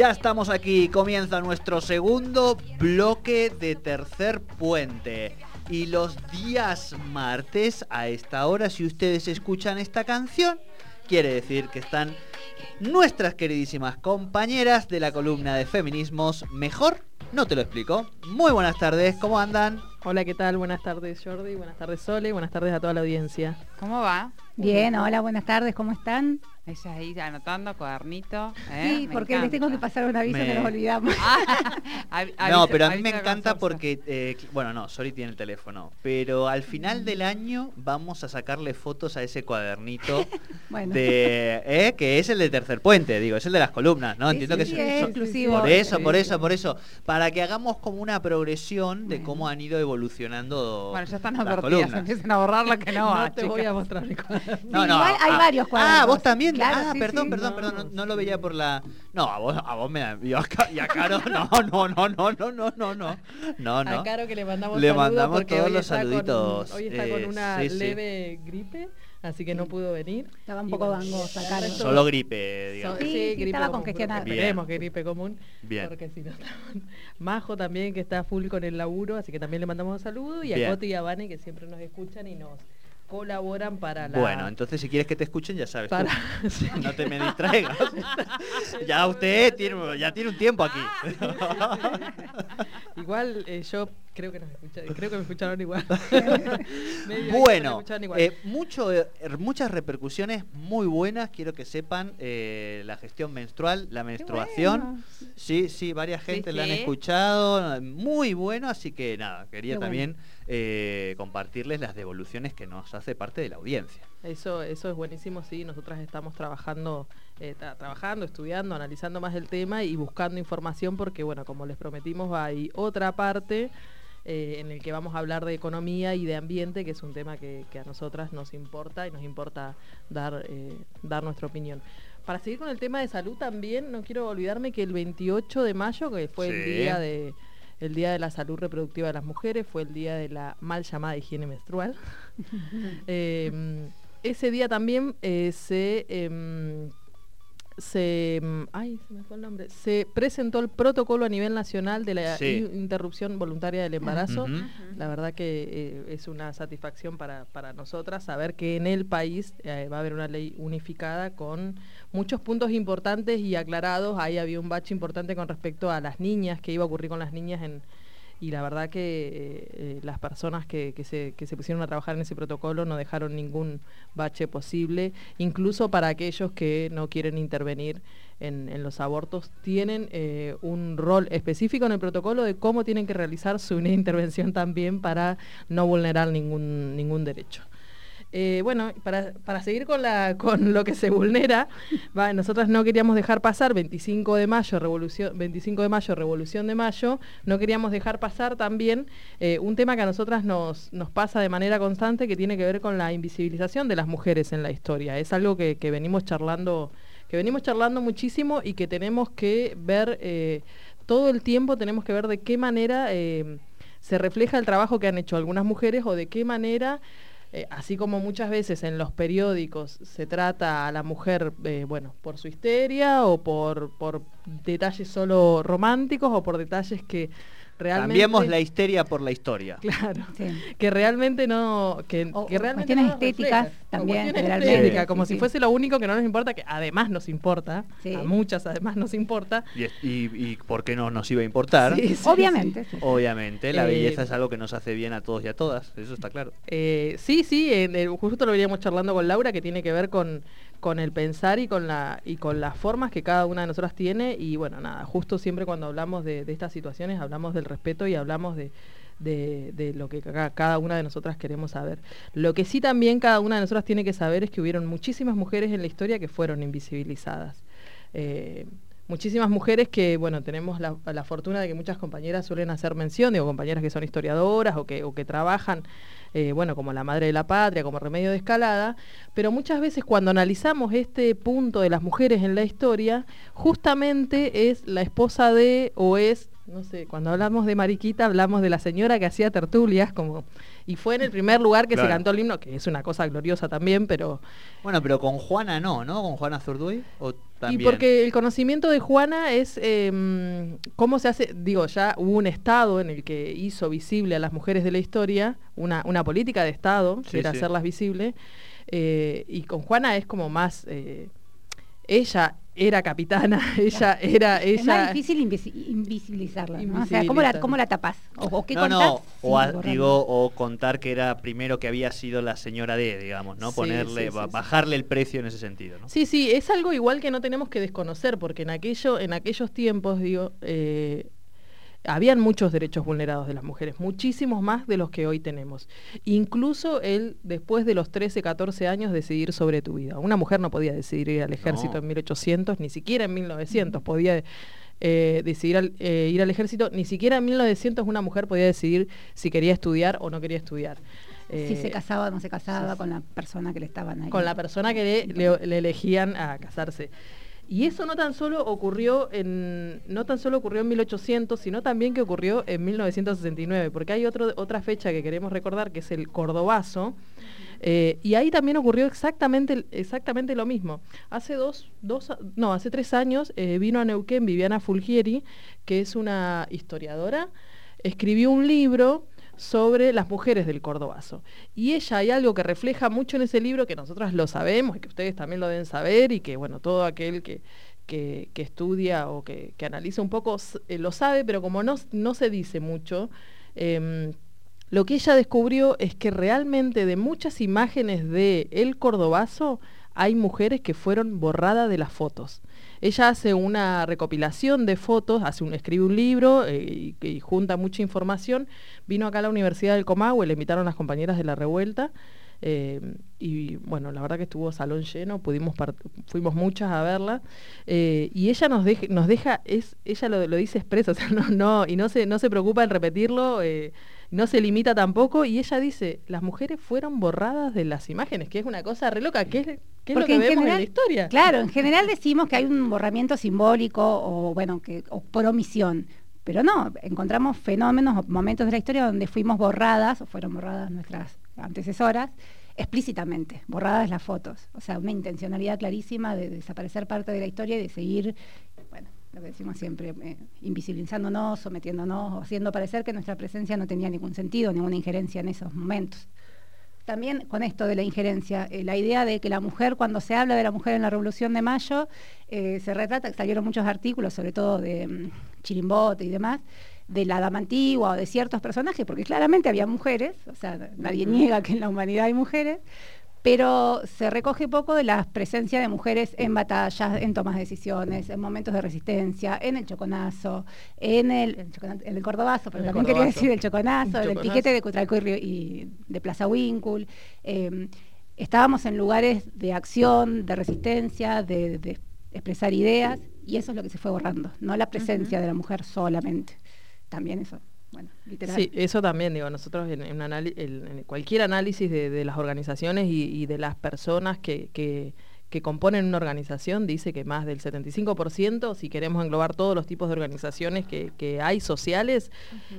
Ya estamos aquí, comienza nuestro segundo bloque de tercer puente. Y los días martes a esta hora, si ustedes escuchan esta canción, quiere decir que están nuestras queridísimas compañeras de la columna de feminismos. Mejor no te lo explico. Muy buenas tardes, ¿cómo andan? Hola, ¿qué tal? Buenas tardes Jordi, buenas tardes Sole, buenas tardes a toda la audiencia. ¿Cómo va? Bien, hola, buenas tardes, ¿cómo están? Ella ahí anotando, cuadernito. ¿eh? Sí, Me porque les tengo que pasar un aviso Me- que nos olvidamos. Ah, No, pero a mí me encanta porque, eh, bueno, no, Sori tiene el teléfono, pero al final del año vamos a sacarle fotos a ese cuadernito Bueno. de, eh, que es el de tercer puente, digo, es el de las columnas, ¿no? Sí, Entiendo sí, que sí, es inclusivo. Por eso, por eso, por eso, para que hagamos como una progresión de Bueno. cómo han ido evolucionando. Bueno, ya están las advertidas, columnas. empiezan a borrar la que no No, va, te voy a mostrar mi cuaderno. No, no, igual hay ah, varios Ah, cuadernos. vos también. Claro, ah, sí, perdón, sí. perdón, No, perdón. No, no lo veía por la. No, a vos, a vos me la. Y a, Ca- y a Caro, no, no, no, no, no, no, no, no. No, no. A Caro que le mandamos Le saludos mandamos porque todos hoy los está con- saluditos, hoy está eh, con una sí, sí. leve gripe, así que no pudo venir. Estaba un poco bueno, gangosa, Solo gripe, digamos. Sí, sí, gripe estaba común, congestionada. Esperemos que gripe común. Bien. Porque si no Majo también que está full con el laburo, así que también le mandamos un saludo. Y a. Coti y a Vane que siempre nos escuchan y nos colaboran para la... Bueno, entonces si quieres que te escuchen, ya sabes. para... sí. No te me distraigas. ya usted tiene, ya tiene un tiempo aquí. Igual eh, yo creo que nos escucha- creo que me escucharon igual. Bueno, escucharon igual. eh, mucho, eh, muchas repercusiones muy buenas. Quiero que sepan eh, la gestión menstrual, la menstruación. bueno. Sí, sí, varias Sí, gente la han escuchado. Muy bueno, así que nada, quería Qué bueno. también eh, compartirles las devoluciones que nos hace parte de la audiencia. Eso, eso es buenísimo, sí. Nosotras estamos trabajando, eh, tra- trabajando, estudiando, analizando más el tema y buscando información porque, bueno, como les prometimos, hay otra parte eh, en el que vamos a hablar de economía y de ambiente, que es un tema que, que a nosotras nos importa y nos importa dar, eh, dar nuestra opinión. Para seguir con el tema de salud también, no quiero olvidarme que el 28 de mayo, que fue el día de el Día de la Salud Reproductiva de las Mujeres, fue el día de la mal llamada higiene menstrual. Eh, ese día también eh, se, em, se, em, ay, se me fue el nombre, se presentó el protocolo a nivel nacional de la Sí. interrupción voluntaria del embarazo. La verdad que eh, es una satisfacción para, para nosotras saber que en el país eh, va a haber una ley unificada con muchos puntos importantes y aclarados. Ahí había un bache importante con respecto a las niñas, que iba a ocurrir con las niñas en, y la verdad que eh, eh, las personas que, que se, pusieron a trabajar en ese protocolo no dejaron ningún bache posible, incluso para aquellos que no quieren intervenir en, en los abortos, tienen eh, un rol específico en el protocolo de cómo tienen que realizar su intervención también para no vulnerar ningún, ningún derecho. Eh, bueno, para, para seguir con, la, con lo que se vulnera, nosotras no queríamos dejar pasar 25 de mayo, revolución, 25 de mayo, Revolución de Mayo, no queríamos dejar pasar también eh, un tema que a nosotras nos, nos pasa de manera constante que tiene que ver con la invisibilización de las mujeres en la historia. Es algo que, que venimos charlando, que venimos charlando muchísimo y que tenemos que ver eh, todo el tiempo, tenemos que ver de qué manera se refleja el trabajo que han hecho algunas mujeres o de qué manera eh, así como muchas veces en los periódicos se trata a la mujer, eh, bueno, por su histeria o por, por detalles solo románticos o por detalles que realmente... Cambiemos la histeria por la historia. Claro. Sí. Que realmente no... Que, O- que o realmente cuestiones no estéticas también, cuestiones estéticas, Sí. como Sí, si sí. fuese lo único que no nos importa, que además nos importa, Sí. a muchas además nos importa. Y, es- y- y por qué no nos iba a importar? Sí, sí, Obviamente. sí. Obviamente, la Eh, belleza es algo que nos hace bien a todos y a todas, eso está claro. Eh, sí, sí, en el- justo lo veníamos charlando con Laura, que tiene que ver con, con el pensar y con, la, y con las formas que cada una de nosotras tiene. Y bueno, nada, justo siempre cuando hablamos de, estas situaciones hablamos del respeto y hablamos de, de, lo que ca- cada una de nosotras queremos saber. Lo que sí también cada una de nosotras tiene que saber es que hubieron muchísimas mujeres en la historia que fueron invisibilizadas. Eh, muchísimas mujeres que, bueno, tenemos la, la fortuna de que muchas compañeras suelen hacer mención, digo, compañeras que son historiadoras o que, o que trabajan, eh, bueno, como la madre de la patria, como remedio de escalada, pero muchas veces cuando analizamos este punto de las mujeres en la historia, justamente es la esposa de o es no sé, cuando hablamos de Mariquita hablamos de la señora que hacía tertulias, como y fue en el primer lugar que Claro. se cantó el himno, que es una cosa gloriosa también, pero Bueno, pero con Juana no, ¿no? Con Juana Zurduy o también. y porque el conocimiento de Juana es eh, cómo se hace, digo, ya hubo un Estado en el que hizo visible a las mujeres de la historia, una, una política de Estado, Sí, que era sí. hacerlas visibles, eh, y con Juana es como más, eh, ella era capitana, ella era, Es más ella... difícil invisi- invisibilizarla, ¿no? O sea, ¿cómo la, cómo la tapás? ¿O, o qué no, contás? no, o, a- digo, o contar que era primero que había sido la señora D, digamos, ¿no? Sí, Ponerle, sí, sí, ba- sí. bajarle el precio en ese sentido, ¿no? Sí, sí, es algo igual que no tenemos que desconocer, porque en aquello, en aquellos tiempos, digo, eh, habían muchos derechos vulnerados de las mujeres, muchísimos más de los que hoy tenemos. Incluso el, después de los 13, 14 años, decidir sobre tu vida. Una mujer no podía decidir ir al ejército No. en 1800, ni siquiera en 1900 podía eh, decidir al- eh, ir al ejército, ni siquiera en 1900 una mujer podía decidir si quería estudiar o no quería estudiar. Si Eh, se casaba o no se casaba con la persona que le estaban ahí. con la persona que le, le- le elegían a casarse. Y eso no tan solo ocurrió en no tan solo ocurrió en 1800, sino también que ocurrió en 1969, porque hay otra fecha que queremos recordar que es el Cordobazo. eh, y ahí también ocurrió exactamente, exactamente lo mismo. Hace dos, dos, no, hace tres años eh, vino a Neuquén Viviana Fulgieri, que es una historiadora, escribió un libro sobre las mujeres del Cordobazo. Y ella hay algo que refleja mucho en ese libro que nosotras lo sabemos y que ustedes también lo deben saber y que, bueno, todo aquel que, que, estudia o que, que analiza un poco eh, lo sabe, pero como no, no se dice mucho, em, lo que ella descubrió es que realmente de muchas imágenes de El Cordobazo hay mujeres que fueron borradas de las fotos. Ella hace una recopilación de fotos, hace un, escribe un libro eh, y, junta mucha información. Vino acá a la Universidad del Comahue, le invitaron las compañeras de la revuelta. eh, y bueno, la verdad que estuvo salón lleno, pudimos fuimos muchas a verla. eh, y ella nos, nos deja, ella lo, dice expreso, no, y no se, preocupa en repetirlo, no se limita tampoco. Y ella dice, las mujeres fueron borradas de las imágenes, que es una cosa re loca, que es, que es lo que en vemos en la historia. Claro, en general decimos que hay un borramiento simbólico o bueno, que o por omisión. Pero no, encontramos fenómenos o momentos de la historia donde fuimos borradas o fueron borradas nuestras antecesoras explícitamente, borradas las fotos. O sea, una intencionalidad clarísima de desaparecer parte de la historia y de seguir, lo que decimos siempre, eh, invisibilizándonos, sometiéndonos o haciendo parecer que nuestra presencia no tenía ningún sentido, ninguna injerencia en esos momentos. También con esto de la injerencia, eh, la idea de que la mujer, cuando se habla de la mujer en la Revolución de Mayo, eh, se retrata, salieron muchos artículos, sobre todo de mm, Chirimbote y demás, de la dama antigua o de ciertos personajes, porque claramente había mujeres, o sea, nadie niega que en la humanidad hay mujeres, pero se recoge poco de la presencia de mujeres en batallas, en tomas de decisiones, en momentos de resistencia, en el choconazo, en el, el choconazo- en el cordobazo, pero En el también quería decir el choconazo, El el choconazo. piquete de Cutralcó y, y de Plaza Winkle. eh, estábamos en lugares de acción, de resistencia, de, de expresar ideas, y eso es lo que se fue borrando, no la presencia de la mujer solamente. También eso, bueno, literal. Sí, eso también, digo, nosotros en, cualquier análisis de, de las organizaciones y, y de las personas que, que, que componen una organización, dice que más del 75%, si queremos englobar todos los tipos de organizaciones que, que hay sociales,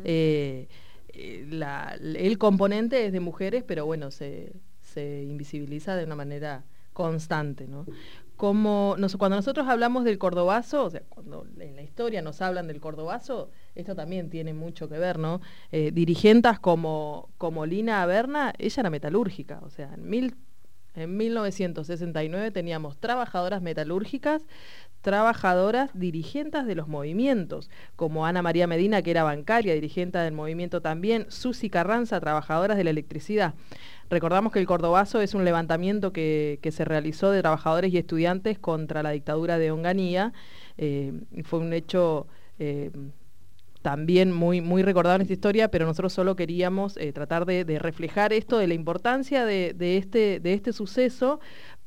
eh, eh, la- el componente es de mujeres, pero bueno, se, se invisibiliza de una manera constante, ¿no? Cuando nosotros hablamos del cordobazo, o sea, cuando en la historia nos hablan del cordobazo, esto también tiene mucho que ver, ¿no? Eh, dirigentas como, como Lina Averna, ella era metalúrgica, o sea, en, mil, en 1969 teníamos trabajadoras metalúrgicas, trabajadoras dirigentes de los movimientos, como Ana María Medina, que era bancaria, dirigente del movimiento también, Susi Carranza, trabajadoras de la electricidad. Recordamos que el Cordobazo es un levantamiento que, que se realizó de trabajadores y estudiantes contra la dictadura de Onganía. eh, fue un hecho eh, también muy, muy recordado en esta historia, pero nosotros solo queríamos eh, tratar de, de reflejar esto, de la importancia de, de este, de este suceso,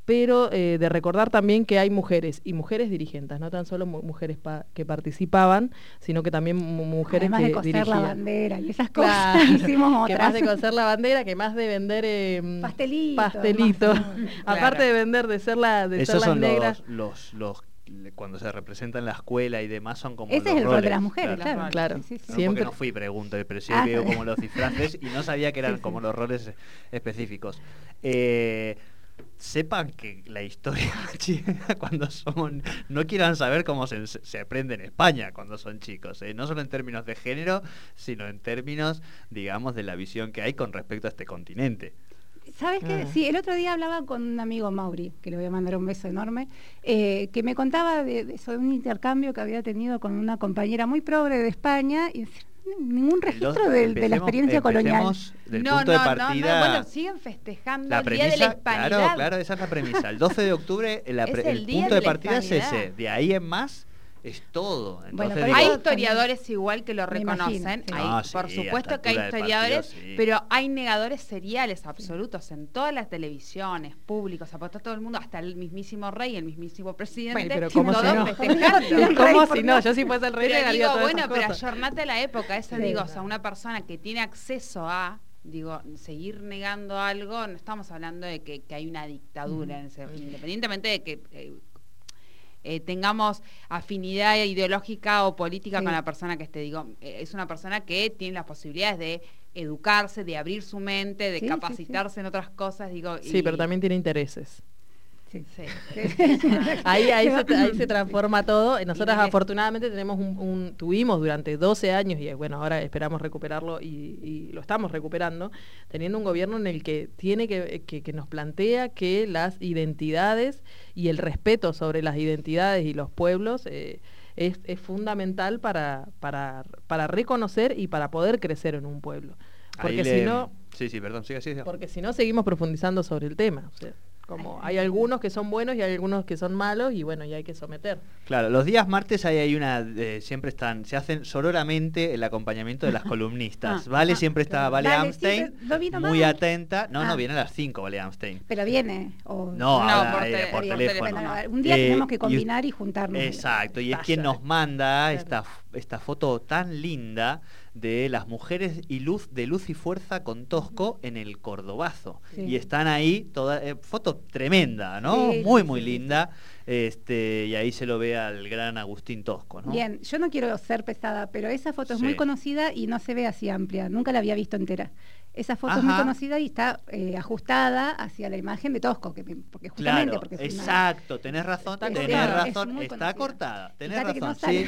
pero eh, de recordar también que hay mujeres y mujeres dirigentes, no tan solo mu- mujeres pa- que participaban, sino que también mu- mujeres Además que de coser la dirigían. bandera y esas cosas, Claro, hicimos que otras. más de coser la bandera, que más de vender eh, Pastelitos, pastelitos. más, ¿no? Aparte Claro. de vender, de ser, la, de ser Esos las son negras. los, los, cuando se representa en la escuela y demás son como Ese los es el rol de las mujeres, claro. claro. Claro. Sí, sí, sí. No, Siempre- porque no fui, pregunto, pero sí Ah, veo como los disfraces y no sabía que eran Sí, sí. como los roles específicos. Eh, sepan que la historia china cuando son no quieran saber cómo se, aprende en España cuando son chicos, ¿eh? no solo en términos de género, sino en términos, digamos, de la visión que hay con respecto a este continente. ¿Sabes qué? Ah. Sí, el otro día hablaba con un amigo Mauri, que le voy a mandar un beso enorme, eh, que me contaba de, de eso, de un intercambio que había tenido con una compañera muy progre de España y decía, ningún registro de, de la experiencia colonial. Del no, punto no, de no, no, partida. bueno, siguen festejando La el Día de la premisa, Hispanidad. claro, claro, esa es la premisa. El 12 de octubre, la pre- el punto de de partida es ese. De ahí en más es todo. Entonces, Bueno, digo, Hay historiadores igual que lo Me imagino, reconocen, sí. hay- Ah, sí, por supuesto que hay historiadores, partido, sí. pero hay negadores seriales absolutos en todas las televisiones públicas, apostó todo el mundo, hasta el mismísimo rey, el mismísimo presidente, Bueno, pero ¿cómo todos si no? festejando. ¿Cómo si no? Yo si fuese el rey Pero negaría digo, todas bueno, pero ayornate a la época, eso Sí. digo, o sea, una persona que tiene acceso a, digo, seguir negando algo, no estamos hablando de que, que hay una dictadura, en ese- independientemente de que eh, eh, tengamos afinidad ideológica o política Sí. con la persona que esté, digo, eh, es una persona que tiene las posibilidades de educarse, de abrir su mente, de Sí, sí, sí. capacitarse en otras cosas, digo. Sí, y- pero también tiene intereses. Sí. Sí. Ahí, ahí, se, ahí se transforma todo. Nosotras afortunadamente tenemos un, un- tuvimos durante 12 años, y bueno, ahora esperamos recuperarlo y, y lo estamos recuperando, teniendo un gobierno en el que tiene que, que, que nos plantea que las identidades y el respeto sobre las identidades y los pueblos eh, es, es fundamental para, para, para reconocer y para poder crecer en un pueblo. Porque le- si no, Sí, sí, perdón, siga, siga. porque si no seguimos profundizando sobre el tema. O sea, como hay algunos que son buenos y hay algunos que son malos y bueno, y hay que someter. Claro, los días martes ahí hay una, eh, siempre están, se hacen sororamente el acompañamiento de las columnistas. Ah, vale, ah, siempre está claro. Vale, Vale, Amstein, no muy atenta. No, Ah. no, viene a las 5 Vale Amstein. Pero viene. o- No, No, por eh, teléfono. Bueno, un día Eh, tenemos que combinar y, juntarnos. Exacto, y es quien nos manda Claro. esta, esta foto tan linda de las mujeres y luz de luz y fuerza con Tosco en el Cordobazo. Sí. Y están ahí, toda, eh, foto tremenda, ¿no? Sí, muy, muy linda. Este, y ahí se lo ve al gran Agustín Tosco, ¿no? Bien, yo no quiero ser pesada, pero esa foto es muy conocida y no se ve así amplia. Nunca la había visto entera. Esa foto es muy conocida y está eh, ajustada hacia la imagen de Tosco, que, porque justamente Claro, porque es una- exacto, tenés razón, Está tenés cortada. Es razón, está cortada, tenés Fíjate que no razón, sí.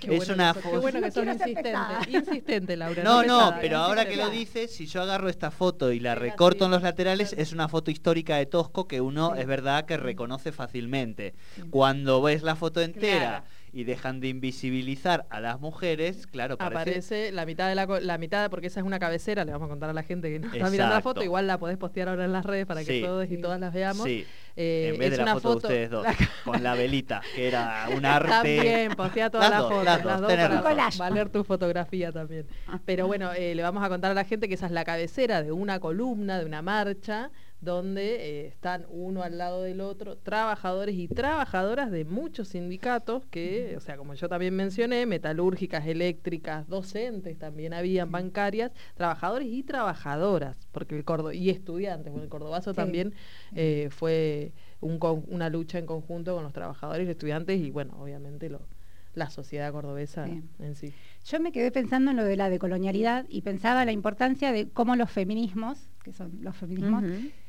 Qué Es bueno una foto- Qué bueno que No sos insistente. Laura. No, no, pesada, pero ahora que lo dices, si yo agarro esta foto y la recorto en los laterales, es una foto histórica de Tosco que uno Sí. es verdad que reconoce fácilmente. Cuando ves la foto entera Claro. y dejan de invisibilizar a las mujeres, claro, parece... Aparece la mitad de la, la mitad, porque esa es una cabecera, le vamos a contar a la gente que no está mirando la foto, igual la podés postear ahora en las redes para que Sí. todos y todas las veamos. Sí, Eh, en vez es de la una foto, de ustedes dos, la- con la velita, que era un arte... También, postea todas Las las dos, fotos, las las dos, para valer tu fotografía también. Pero bueno, eh, le vamos a contar a la gente que esa es la cabecera de una columna, de una marcha, donde eh, están uno al lado del otro, trabajadores y trabajadoras de muchos sindicatos que, o sea, como yo también mencioné, metalúrgicas, eléctricas, docentes también habían, bancarias, trabajadores y trabajadoras, porque el Cordo y estudiantes, bueno, el Cordobazo Sí. también eh, fue un con- una lucha en conjunto con los trabajadores y los estudiantes y bueno, obviamente lo, la sociedad cordobesa en sí. Yo me quedé pensando en lo de la decolonialidad y pensaba la importancia de cómo los feminismos, que son los feminismos.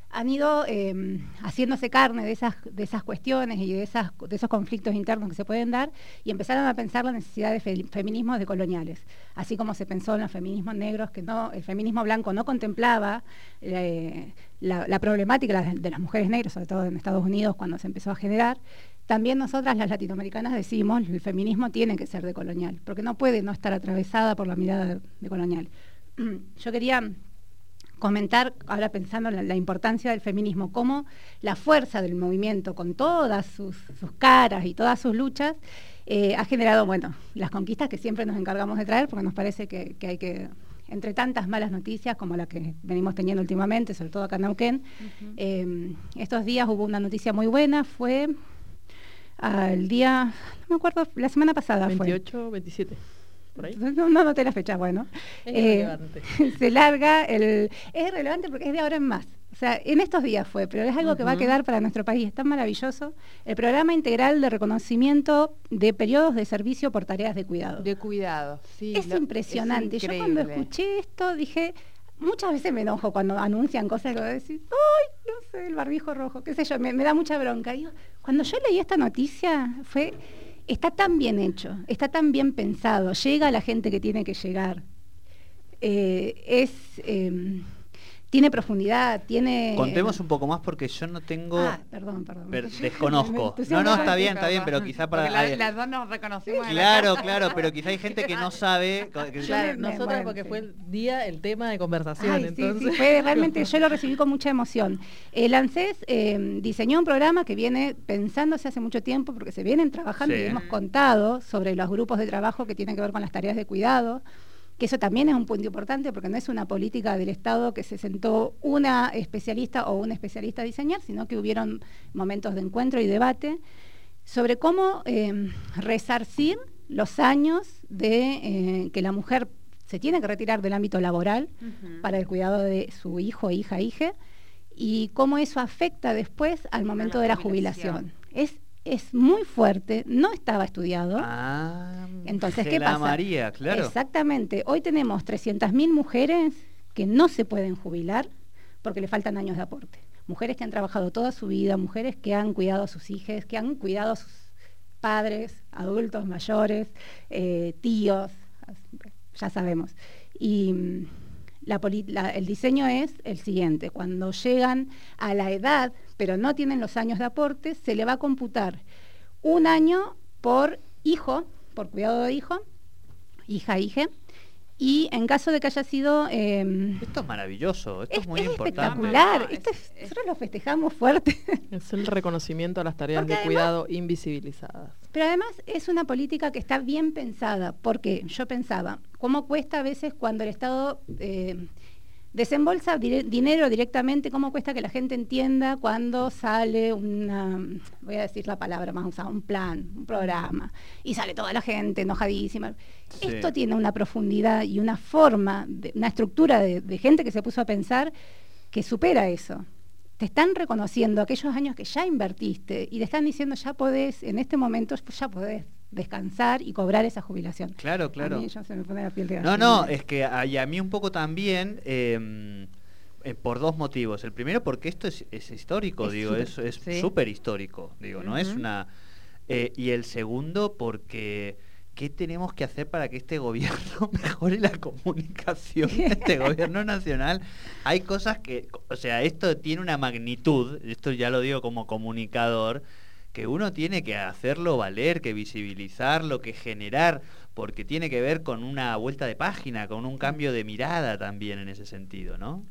Han ido eh, haciéndose carne de esas, de esas cuestiones y de, esas, de esos conflictos internos que se pueden dar y empezaron a pensar la necesidad de fe- feminismos decoloniales, así como se pensó en los feminismos negros, que no, el feminismo blanco no contemplaba eh, la, problemática de las mujeres negras, sobre todo en Estados Unidos cuando se empezó a generar. También nosotras las latinoamericanas decimos el feminismo tiene que ser decolonial, porque no puede no estar atravesada por la mirada decolonial. Yo quería comentar, ahora pensando en la, la importancia del feminismo, cómo la fuerza del movimiento, con todas sus, sus caras y todas sus luchas, eh, ha generado, bueno, las conquistas que siempre nos encargamos de traer, porque nos parece que, que hay que, entre tantas malas noticias como la que venimos teniendo últimamente, sobre todo acá en Neuquén, eh, estos días hubo una noticia muy buena, fue al día, no me acuerdo, la semana pasada fue. 28, 27, por ahí. No, no noté la fecha, bueno. Es Eh, se larga el... Es relevante porque es de ahora en más. O sea, en estos días fue, pero es algo que va a quedar para nuestro país. Es tan maravilloso. El programa integral de reconocimiento de periodos de servicio por tareas de cuidado. De cuidado, sí. es lo- impresionante. Yo cuando escuché esto dije, muchas veces me enojo cuando anuncian cosas que decir, ay, no sé, el barbijo rojo, qué sé yo, me, me da mucha bronca. Digo, cuando yo leí esta noticia fue, está tan bien hecho, está tan bien pensado, llega a la gente que tiene que llegar. Eh, es eh, tiene profundidad, tiene Contemos un poco más porque yo no tengo... Ah, perdón, perdón. per- desconozco. No, no, está bien, está bien, pero quizá para... La- las dos nos reconocimos. Claro, claro, pero quizá hay gente que no sabe... que- Claro, nosotras porque fue el día, el tema de conversación. Ay, sí, entonces, sí, fue realmente, yo lo recibí con mucha emoción. El ANSES eh, diseñó un programa que viene pensándose hace mucho tiempo, porque se vienen trabajando Sí. y hemos contado sobre los grupos de trabajo que tienen que ver con las tareas de cuidado, que eso también es un punto importante, porque no es una política del Estado que se sentó una especialista o un especialista a diseñar, sino que hubieron momentos de encuentro y debate sobre cómo eh, resarcir los años de eh, que la mujer se tiene que retirar del ámbito laboral para el cuidado de su hijo, hija, hija, y cómo eso afecta después al momento la de la jubilación. jubilación. Es, es muy fuerte, no estaba estudiado. Ah, Entonces, ¿qué pasa? María, claro. Exactamente. Hoy tenemos 300.000 mujeres que no se pueden jubilar porque le faltan años de aporte. Mujeres que han trabajado toda su vida, mujeres que han cuidado a sus hijas, que han cuidado a sus padres, adultos mayores, eh, tíos, ya sabemos. Y mm, la poli- la- el diseño es el siguiente, cuando llegan a la edad, pero no tienen los años de aporte, se le va a computar un año por hijo, por cuidado de hijo, hija, hija, y en caso de que haya sido... eh, Esto es maravilloso, esto es, es, muy es importante. espectacular, No, Esto es- es- es- nosotros lo festejamos fuerte. es el reconocimiento a las tareas Porque de además- cuidado invisibilizadas. Pero además es una política que está bien pensada, porque yo pensaba, ¿cómo cuesta a veces cuando el Estado eh, desembolsa dire- dinero directamente, cómo cuesta que la gente entienda cuando sale una, voy a decir la palabra más usada, un plan, un programa, y sale toda la gente enojadísima? Sí. Esto tiene una profundidad y una forma, de- una estructura de, de gente que se puso a pensar que supera eso. Te están reconociendo aquellos años que ya invertiste y te están diciendo ya podés, en este momento pues ya podés descansar y cobrar esa jubilación. Claro, A claro. mí ya se me pone la piel de No, no, es que a, y a mí un poco también, eh, eh, por dos motivos. El primero, porque esto es, es histórico, Es digo, súper, es es sí. súper histórico, digo, no es una... eh, y el segundo, porque ¿qué tenemos que hacer para que este gobierno mejore la comunicación de este gobierno nacional? Hay cosas que, o sea, esto tiene una magnitud, esto ya lo digo como comunicador, que uno tiene que hacerlo valer, que visibilizarlo, que generar, porque tiene que ver con una vuelta de página, con un cambio de mirada también en ese sentido, ¿no?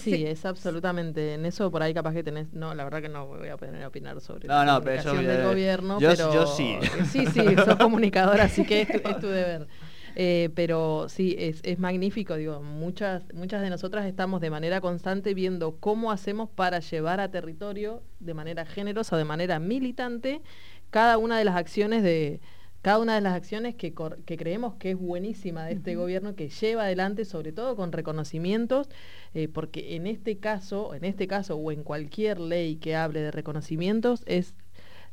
Sí, es absolutamente. En eso por ahí capaz que tenés. No, la verdad que no voy a poder opinar sobre No, la no, pero yo del gobierno. yo- pero, yo sí. Sí, sí, sos comunicadora, así que es tu, es tu deber. Eh, pero sí, es, es magnífico, digo, muchas, muchas de nosotras estamos de manera constante viendo cómo hacemos para llevar a territorio de manera generosa, de manera militante, cada una de las acciones de, cada una de las acciones que, creemos que es buenísima de este gobierno, que lleva adelante, sobre todo con reconocimientos, eh, porque en este caso, en este caso o en cualquier ley que hable de reconocimientos, es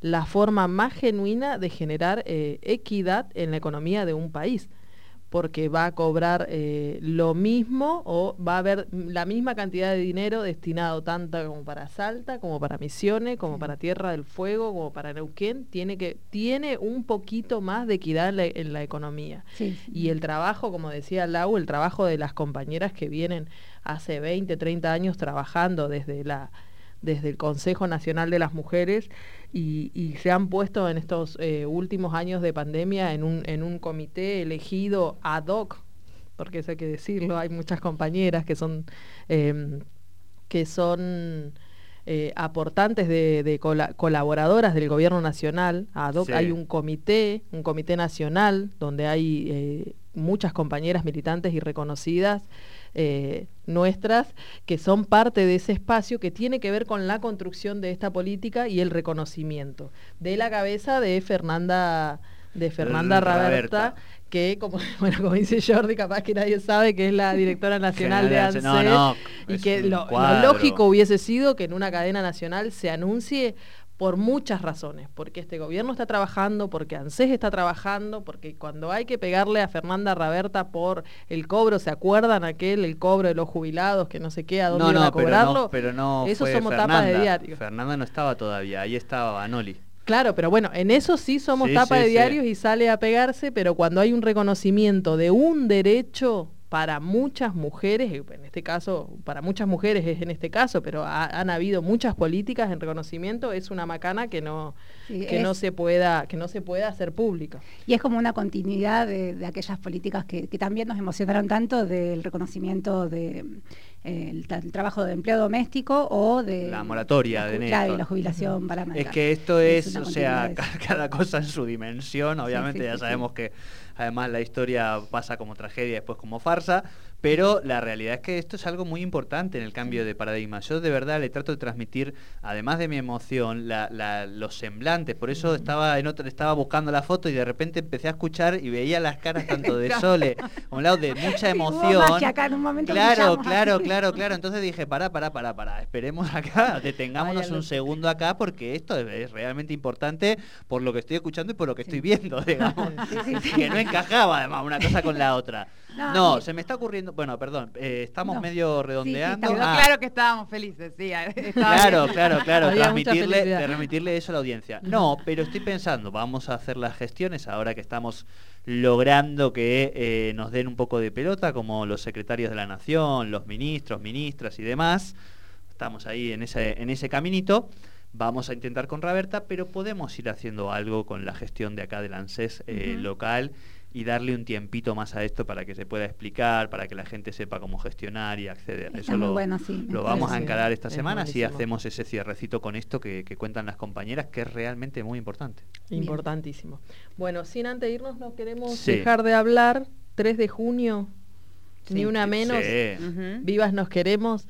la forma más genuina de generar eh, equidad en la economía de un país porque va a cobrar eh, lo mismo o va a haber la misma cantidad de dinero destinado tanto como para Salta, como para Misiones, como para Tierra del Fuego, como para Neuquén, tiene que tiene un poquito más de equidad en la, en la economía. Sí. Y el trabajo, como decía Lau, el trabajo de las compañeras que vienen hace 20, 30 años trabajando desde la desde el Consejo Nacional de las Mujeres y, y se han puesto en estos eh, últimos años de pandemia en un, en un comité elegido ad hoc, porque eso hay que decirlo, hay muchas compañeras que son, eh, que son eh, aportantes de, de cola- colaboradoras del gobierno nacional, ad hoc, Sí. hay un comité, un comité nacional, donde hay eh, muchas compañeras militantes y reconocidas eh, nuestras que son parte de ese espacio que tiene que ver con la construcción de esta política y el reconocimiento de la cabeza de Fernanda de Fernanda Raberta. Que como, bueno, como dice Jordi, capaz que nadie sabe que es la directora nacional de ANSES no, no, y que lo, lógico hubiese sido que en una cadena nacional se anuncie por muchas razones, porque este gobierno está trabajando, porque ANSES está trabajando, porque cuando hay que pegarle a Fernanda Raberta por el cobro, ¿se acuerdan aquel, el cobro de los jubilados, que no sé qué, a dónde No, iban no, a pero cobrarlo? no, pero no Eso fue somos Fernanda. tapas de diario. Fernanda no estaba todavía, ahí estaba Banoli. Claro, pero bueno, en eso sí somos Sí, tapa sí, de sí. diarios y sale a pegarse, pero cuando hay un reconocimiento de un derecho para muchas mujeres, en este caso, para muchas mujeres es en este caso, pero ha- han habido muchas políticas en reconocimiento, es una macana que no, Sí, que no se pueda, que no se pueda hacer pública. Y es como una continuidad de, de aquellas políticas que, que también nos emocionaron tanto del reconocimiento de eh, el, ta- el trabajo de empleo doméstico o de La moratoria la de Néstor. la jubilación para Es que esto Es o sea, cada cosa en su dimensión. Obviamente sí, ya sí, sabemos que además la historia pasa como tragedia y después como farsa, pero la realidad es que esto es algo muy importante en el cambio de paradigma. Yo de verdad le trato de transmitir, además de mi emoción, la- la- los semblantes. Por eso estaba en otra, estaba buscando la foto y de repente empecé a escuchar y veía las caras tanto de Sole, a un lado de mucha emoción. magia acá, en un momento Claro, claro, claro, claro. Entonces dije, pará, pará, pará, pará. Esperemos acá, detengámonos un segundo acá porque esto es, es realmente importante por lo que estoy escuchando y por lo que estoy viendo, digamos. Sí, sí, sí. Que no encajaba además una cosa con la otra. No, se me está ocurriendo, bueno, perdón, eh, estamos No. medio redondeando. Quedó Ah, claro que estábamos felices, sí. Claro, bien. claro, claro, Había transmitirle, transmitirle eso a la audiencia. No, pero estoy pensando, vamos a hacer las gestiones ahora que estamos logrando que eh, nos den un poco de pelota, como los secretarios de la Nación, los ministros, ministras y demás. Estamos ahí en ese, en ese caminito. Vamos a intentar con Raberta, pero podemos ir haciendo algo con la gestión de acá del ANSES eh, local y darle un tiempito más a esto para que se pueda explicar, para que la gente sepa cómo gestionar y acceder. Está Eso lo, bueno, sí, lo vamos a encarar esta Es semana si hacemos ese cierrecito con esto que, que cuentan las compañeras, que es realmente muy importante. Bien. Importantísimo. Bueno, sin antes de irnos, no queremos Sí. dejar de hablar. 3 de junio, ni una menos. Vivas nos queremos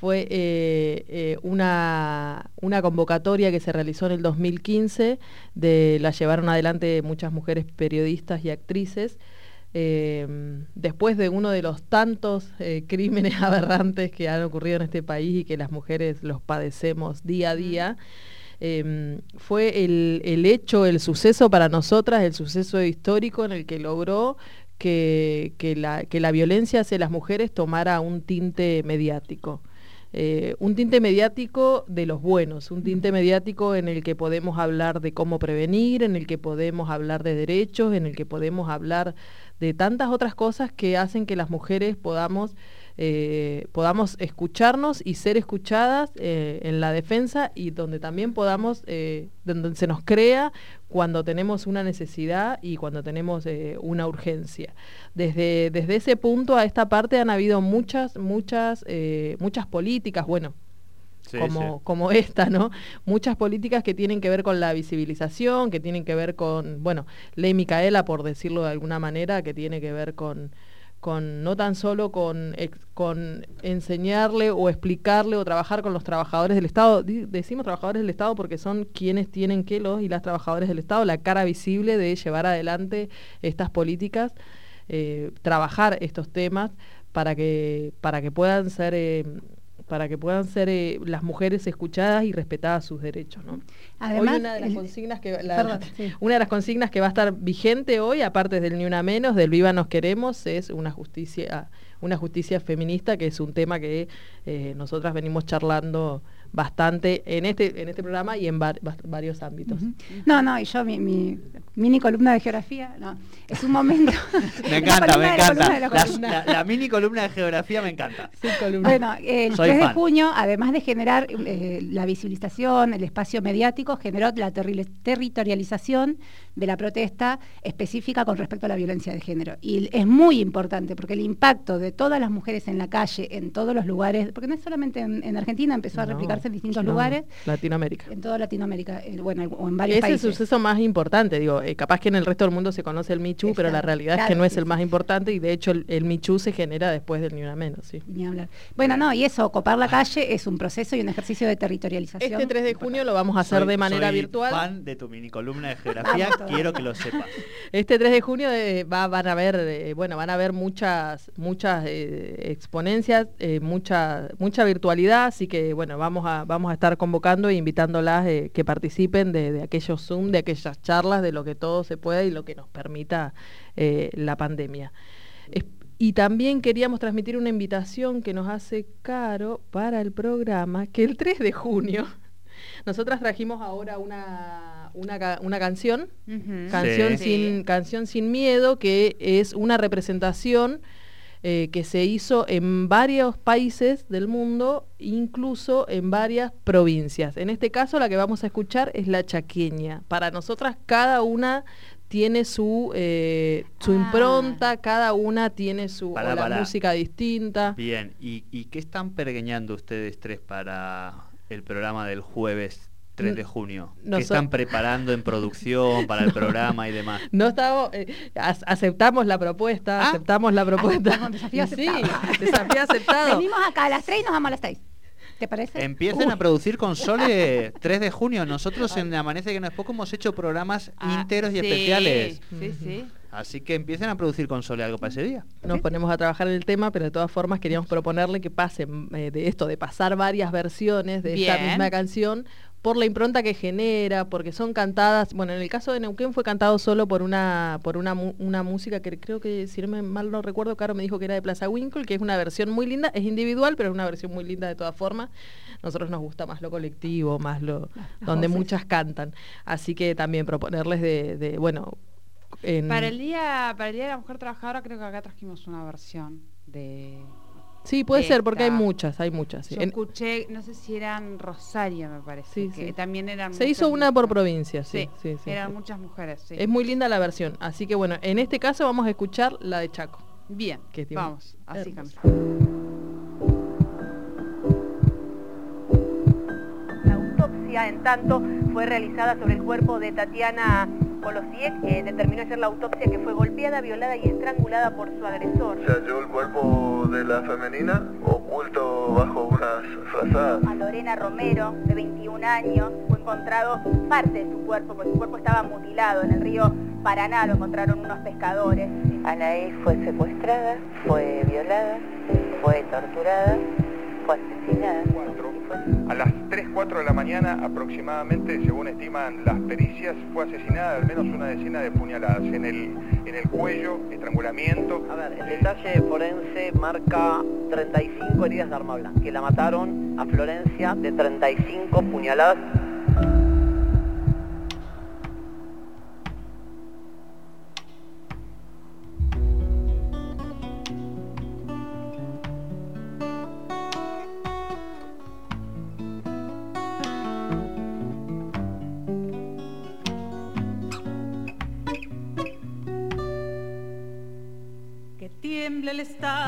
fue eh, eh, una, una convocatoria que se realizó en el 2015, de, la llevaron adelante muchas mujeres periodistas y actrices, eh, después de uno de los tantos eh, crímenes aberrantes que han ocurrido en este país y que las mujeres los padecemos día a día. eh, fue el, el hecho, el suceso para nosotras, el suceso histórico en el que logró que, que la, que la violencia hacia las mujeres tomara un tinte mediático. Eh, un tinte mediático de los buenos, un tinte mediático en el que podemos hablar de cómo prevenir, en el que podemos hablar de derechos, en el que podemos hablar de tantas otras cosas que hacen que las mujeres podamos, eh, podamos escucharnos y ser escuchadas eh, en la defensa y donde también podamos, eh, donde se nos crea cuando tenemos una necesidad y cuando tenemos una urgencia. Desde, desde ese punto a esta parte han habido muchas, muchas, muchas políticas, bueno, Sí, como, sí. como esta, ¿no? Muchas políticas que tienen que ver con la visibilización, que tienen que ver con, bueno, ley Micaela, por decirlo de alguna manera, que tiene que ver con, con no tan solo con, ex- con enseñarle o explicarle o trabajar con los trabajadores del Estado. Decimos trabajadores del Estado porque son quienes tienen que los y las trabajadores del Estado, la cara visible de llevar adelante estas políticas, eh, trabajar estos temas para que, para que puedan ser... eh, para que puedan ser eh, las mujeres escuchadas y respetadas sus derechos, ¿no? Además, hoy una de las consignas que la- Perdón, sí. una de las consignas que va a estar vigente hoy, aparte del ni una menos, del viva nos queremos, es una justicia, una justicia feminista, que es un tema que eh, nosotras venimos charlando bastante en este, en este programa y en va- va- varios ámbitos. No, no, y yo mi, mi mini columna de geografía, no, es un momento. Me encanta, me encanta. de la La, la- la mini columna de geografía me encanta. Sí. Bueno, el Soy 3 de junio, además de generar eh, la visibilización, el espacio mediático, generó la terri- territorialización de la protesta específica con respecto a la violencia de género. Y es muy importante porque el impacto de todas las mujeres en la calle, en todos los lugares, porque no es solamente en, en Argentina, empezó a No. En distintos No, lugares, Latinoamérica. en toda Latinoamérica, eh, bueno, o en varios Ese es el países. suceso más importante, digo, eh, capaz que en el resto del mundo se conoce el Michu, pero la realidad es que no es sí, el más importante y de hecho el, el Michu se genera después del Ni Una Menos, sí. Ni hablar. Bueno, no, y eso, copar la calle es un proceso y un ejercicio de territorialización. Este 3 de junio lo vamos a hacer Soy- de manera soy virtual. fan de tu mini columna de geografía, quiero que lo sepas. Este 3 de junio eh, va- van a ver, eh, bueno, van a haber muchas, muchas eh, exponencias, eh, mucha, mucha virtualidad, así que bueno, vamos a, vamos a estar convocando e invitándolas eh, que participen de, de aquellos Zoom, de aquellas charlas, de lo que todo se pueda y lo que nos permita eh, la pandemia. Es- y también queríamos transmitir una invitación que nos hace Caro para el programa, que el 3 de junio, nosotras trajimos ahora una, una, ca- una canción. Canción, Sí. sin, Canción sin Miedo, que es una representación eh, que se hizo en varios países del mundo, incluso en varias provincias. En este caso, la que vamos a escuchar es la chaqueña. Para nosotras, cada una tiene su, eh, su Ah. impronta, cada una tiene su la música distinta. Bien, ¿y, y qué están pergeñando ustedes tres para el programa del jueves 3 de junio? ¿Qué Noso- están preparando en producción para el programa y demás? No estamos, eh, ac- aceptamos la propuesta, Ah. aceptamos la propuesta. Aceptamos, desafío Sí, aceptado. desafío aceptado. Venimos acá a las 3 y nos vamos a las 6. ¿Te parece? Empiecen Uy. a producir con Sole 3 de junio. Nosotros en Amanece que no es poco hemos hecho programas Ah, ínteros y sí, especiales. Sí, sí. Así que empiecen a producir con Sole algo para ese día. Nos ponemos a trabajar en el tema, pero de todas formas queríamos proponerle que pasen eh, de esto, de pasar varias versiones de esta Bien. misma canción por la impronta que genera, porque son cantadas, bueno, en el caso de Neuquén fue cantado solo por una por una, una música que creo que, si no me mal no recuerdo, Caro me dijo que era de Plaza Winkle, que es una versión muy linda, es individual, pero es una versión muy linda de todas formas. Nosotros nos gusta más lo colectivo, más lo Las donde voces. muchas cantan. Así que también proponerles de, de, bueno, en- Para el día, para el día de la mujer trabajadora creo que acá trajimos una versión de. Sí, puede de ser, porque hay muchas, hay muchas. sí. Yo En- escuché, no sé si eran Rosario, me parece. Sí, que sí. también eran. Se hizo una por provincia, sí, sí, sí, eran sí. muchas mujeres, sí. Es muy linda la versión. Así que bueno, en este caso vamos a escuchar la de Chaco. Bien, que vamos, así hermoso. canta. La autopsia, en tanto, fue realizada sobre el cuerpo de Tatiana Colosiek, que determinó hacer la autopsia que fue golpeada, violada y estrangulada por su agresor. Se halló el cuerpo de la femenina oculto bajo unas frazadas. A Lorena Romero, de 21 años, fue encontrado parte de su cuerpo, porque su cuerpo estaba mutilado en el río Paraná, lo encontraron unos pescadores. Anaí fue secuestrada, fue violada, fue torturada, fue asesinada. A las 3, 4 de la mañana aproximadamente, según estiman las pericias, fue asesinada al menos una decena de puñaladas en el, en el cuello, estrangulamiento. A ver, el detalle forense marca 35 heridas de arma blanca, que la mataron a Florencia de 35 puñaladas.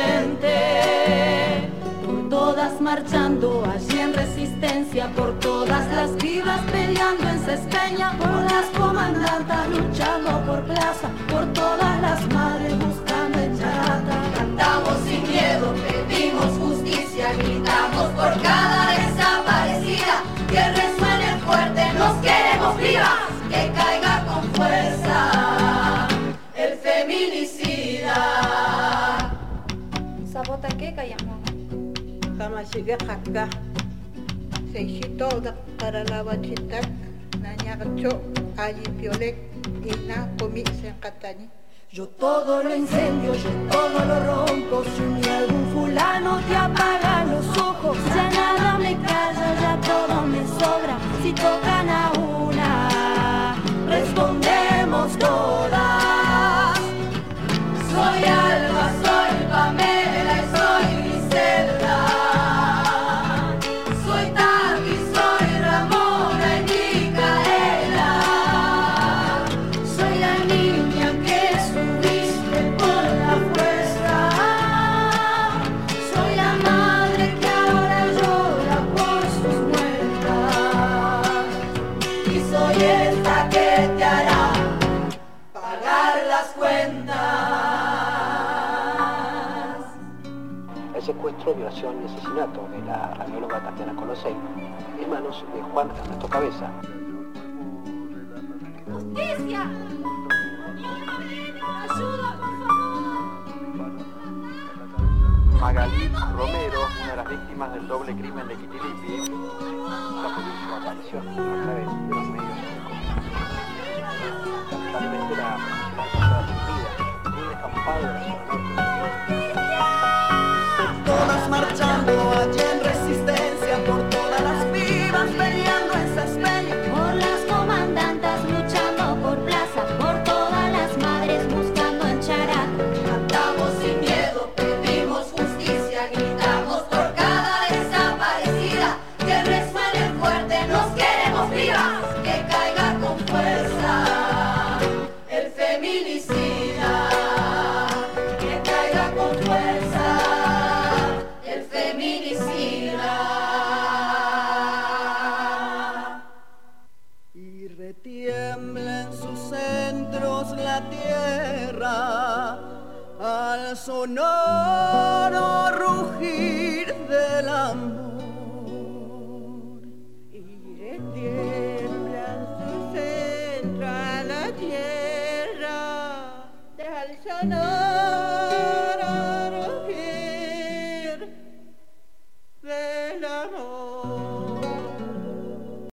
presidente, por todas marchando allí en resistencia, por todas las vivas peleando en Cespeña, por las comandantas luchando por plaza, por todas las madres buscando en Charata. Cantamos sin miedo, pedimos justicia, gritamos por cada asiga qaqca seishitooda qaralawachitak nañaqcho allipiolec ina qumi senqatani yo todo lo incendio, yo todo lo rompo Si un algún fulano te apaga los ojos Ya nada me calla, ya todo me sobra. Si tocan a una, respondemos todas. Soy alba violación y asesinato de la radióloga Tatiana Colosey en manos de Juan Ernesto Cabeza. ¡Justicia! Magalí Romero, una de las víctimas del doble crimen de Quitilipi, la policía apareció.